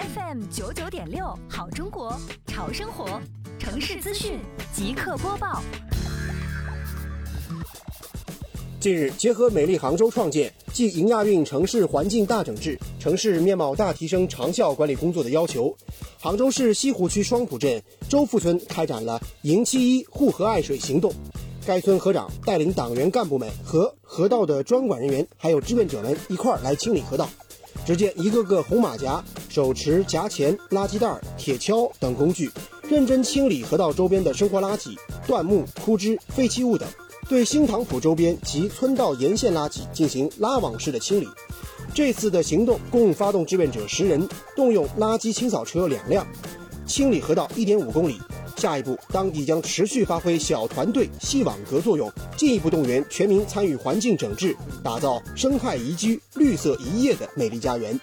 FM 九九点六，好中国，潮生活，城市资讯即刻播报。近日，结合美丽杭州创建暨迎亚运城市环境大整治、城市面貌大提升长效管理工作的要求，杭州市西湖区双浦镇周富村开展了“迎七一护河爱水”行动。该村河长带领党员干部们和河道的专管人员，还有志愿者们一块儿来清理河道。只见一个个红马甲手持夹钳、垃圾袋、铁锹等工具，认真清理河道周边的生活垃圾、断木、枯枝、废弃物等。对新塘浦周边及村道沿线垃圾进行拉网式的清理。这次的行动共发动志愿者十人，动用垃圾清扫车两辆，清理河道一点五公里。下一步，当地将持续发挥小团队、细网格作用，进一步动员全民参与环境整治，打造生态宜居、绿色宜业的美丽家园。